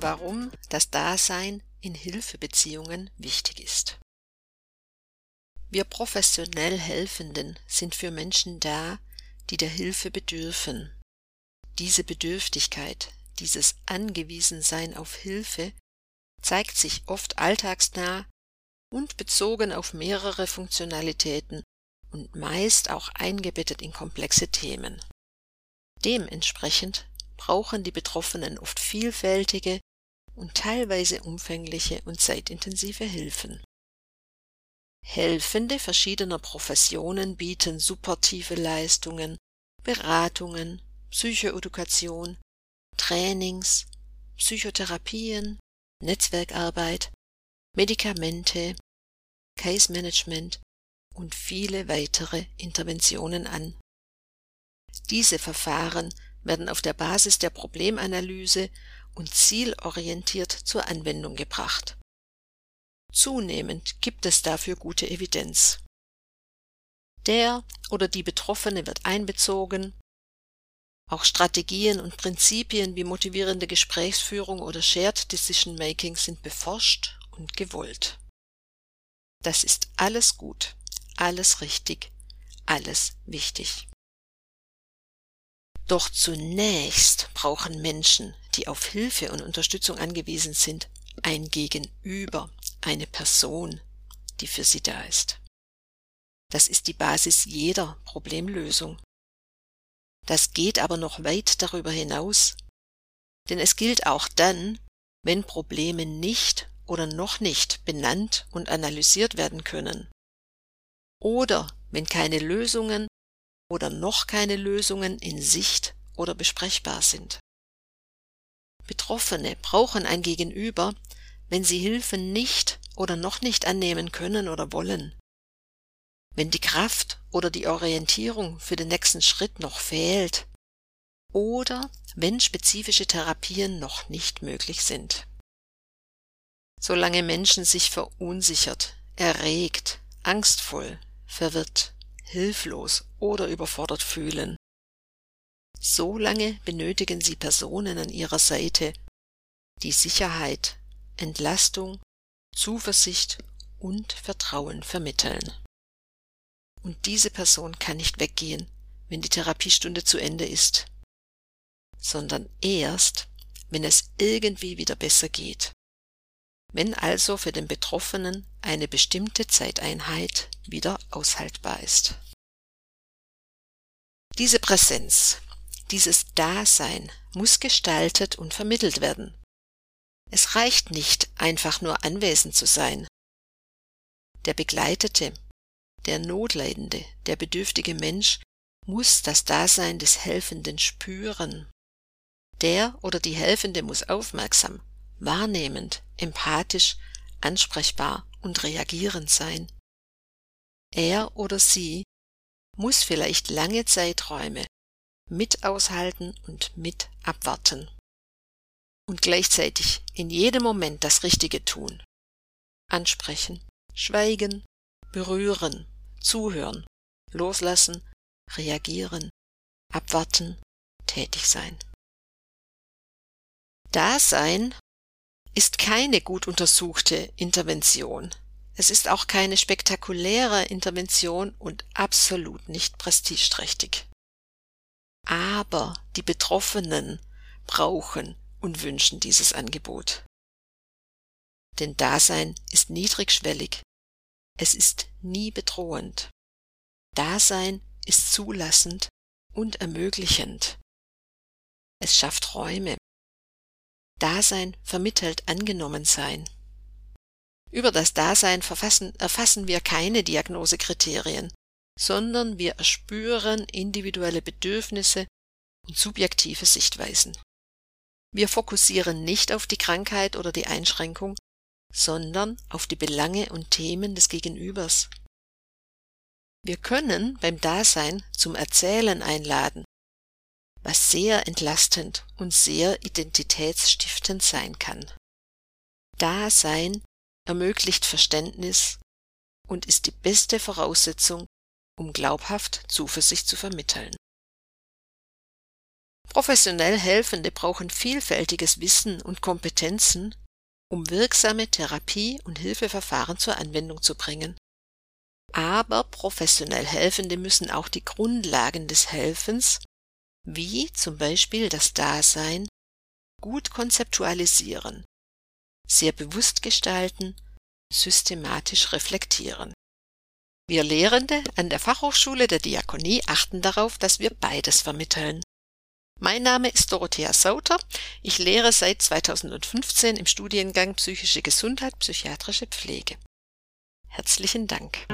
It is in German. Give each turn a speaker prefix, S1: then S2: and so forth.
S1: Warum das Dasein in Hilfebeziehungen wichtig ist. Wir professionell Helfenden sind für Menschen da, die der Hilfe bedürfen. Diese Bedürftigkeit, dieses Angewiesensein auf Hilfe zeigt sich oft alltagsnah und bezogen auf mehrere Funktionalitäten und meist auch eingebettet in komplexe Themen. Dementsprechend brauchen die Betroffenen oft vielfältige und teilweise umfängliche und zeitintensive Hilfen. Helfende verschiedener Professionen bieten supportive Leistungen, Beratungen, Psychoedukation, Trainings, Psychotherapien, Netzwerkarbeit, Medikamente, Case Management und viele weitere Interventionen an. Diese Verfahren werden auf der Basis der Problemanalyse und zielorientiert zur Anwendung gebracht. Zunehmend gibt es dafür gute Evidenz. Der oder die Betroffene wird einbezogen, auch Strategien und Prinzipien wie motivierende Gesprächsführung oder Shared Decision Making sind beforscht und gewollt. Das ist alles gut, alles richtig, alles wichtig. Doch zunächst brauchen Menschen, die auf Hilfe und Unterstützung angewiesen sind, ein Gegenüber, eine Person, die für sie da ist. Das ist die Basis jeder Problemlösung. Das geht aber noch weit darüber hinaus, denn es gilt auch dann, wenn Probleme nicht oder noch nicht benannt und analysiert werden können. Oder wenn keine Lösungen oder noch keine Lösungen in Sicht oder besprechbar sind. Betroffene brauchen ein Gegenüber, wenn sie Hilfe nicht oder noch nicht annehmen können oder wollen. Wenn die Kraft oder die Orientierung für den nächsten Schritt noch fehlt. Oder wenn spezifische Therapien noch nicht möglich sind. Solange Menschen sich verunsichert, erregt, angstvoll, verwirrt, hilflos oder überfordert fühlen, so lange benötigen sie Personen an ihrer Seite, die Sicherheit, Entlastung, Zuversicht und Vertrauen vermitteln. Und diese Person kann nicht weggehen, wenn die Therapiestunde zu Ende ist, sondern erst, wenn es irgendwie wieder besser geht. Wenn also für den Betroffenen eine bestimmte Zeiteinheit wieder aushaltbar ist. Diese Präsenz dieses Dasein muss gestaltet und vermittelt werden. Es reicht nicht, einfach nur anwesend zu sein. Der Begleitete, der Notleidende, der bedürftige Mensch muss das Dasein des Helfenden spüren. Der oder die Helfende muss aufmerksam, wahrnehmend, empathisch, ansprechbar und reagierend sein. Er oder sie muss vielleicht lange Zeiträume mit aushalten und mit abwarten. Und gleichzeitig in jedem Moment das Richtige tun. Ansprechen, schweigen, berühren, zuhören, loslassen, reagieren, abwarten, tätig sein. Dasein ist keine gut untersuchte Intervention. Es ist auch keine spektakuläre Intervention und absolut nicht prestigeträchtig. Aber die Betroffenen brauchen und wünschen dieses Angebot. Denn Dasein ist niedrigschwellig. Es ist nie bedrohend. Dasein ist zulassend und ermöglichend. Es schafft Räume. Dasein vermittelt Angenommensein. Über das Dasein verfassen, erfassen wir keine Diagnosekriterien sondern wir erspüren individuelle Bedürfnisse und subjektive Sichtweisen. Wir fokussieren nicht auf die Krankheit oder die Einschränkung, sondern auf die Belange und Themen des Gegenübers. Wir können beim Dasein zum Erzählen einladen, was sehr entlastend und sehr identitätsstiftend sein kann. Dasein ermöglicht Verständnis und ist die beste Voraussetzung, um glaubhaft Zuversicht zu vermitteln. Professionell Helfende brauchen vielfältiges Wissen und Kompetenzen, um wirksame Therapie- und Hilfeverfahren zur Anwendung zu bringen. Aber professionell Helfende müssen auch die Grundlagen des Helfens, wie zum Beispiel das Dasein, gut konzeptualisieren, sehr bewusst gestalten, systematisch reflektieren. Wir Lehrende an der Fachhochschule der Diakonie achten darauf, dass wir beides vermitteln. Mein Name ist Dorothea Sauter. Ich lehre seit 2015 im Studiengang Psychische Gesundheit, psychiatrische Pflege. Herzlichen Dank.